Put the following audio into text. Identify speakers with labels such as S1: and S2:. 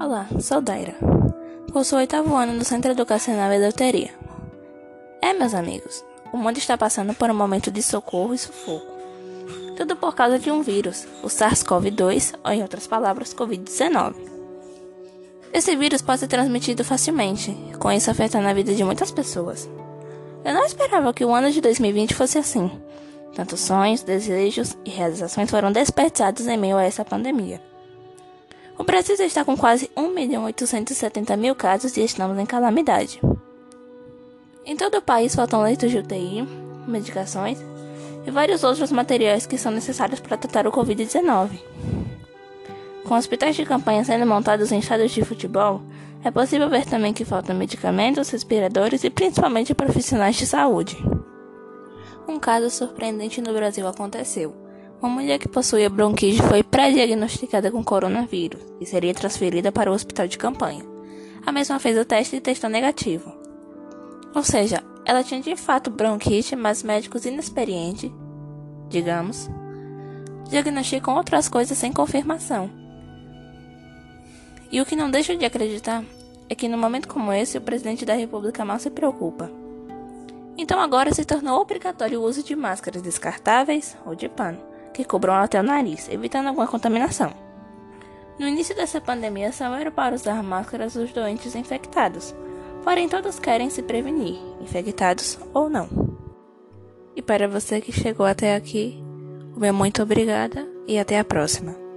S1: Olá, sou Daira. Curso o oitavo ano do Centro Educacional Eleuteria. É, meus amigos, o mundo está passando por um momento de socorro e sufoco. Tudo por causa de um vírus, o SARS-CoV-2, ou em outras palavras, Covid-19. Esse vírus pode ser transmitido facilmente, com isso afetando a vida de muitas pessoas. Eu não esperava que o ano de 2020 fosse assim. Tantos sonhos, desejos e realizações foram desperdiçados em meio a essa pandemia. O Brasil está com quase 1 milhão 870 mil casos e estamos em calamidade. Em todo o país faltam leitos de UTI, medicações e vários outros materiais que são necessários para tratar o Covid-19. Com hospitais de campanha sendo montados em estádios de futebol, é possível ver também que faltam medicamentos, respiradores e principalmente profissionais de saúde. Um caso surpreendente no Brasil aconteceu uma mulher que possuía bronquite foi pré-diagnosticada com coronavírus e seria transferida para o hospital de campanha. A mesma fez o teste e testou negativo. Ou seja, ela tinha de fato bronquite, mas médicos inexperientes, digamos, diagnosticam outras coisas sem confirmação. E o que não deixa de acreditar é que no momento como esse o presidente da República mal se preocupa. Então agora se tornou obrigatório o uso de máscaras descartáveis ou de pano que cobram até o nariz, evitando alguma contaminação. No início dessa pandemia, só era para usar máscaras os doentes infectados, porém todos querem se prevenir, infectados ou não. E para você que chegou até aqui, o meu muito obrigada e até a próxima.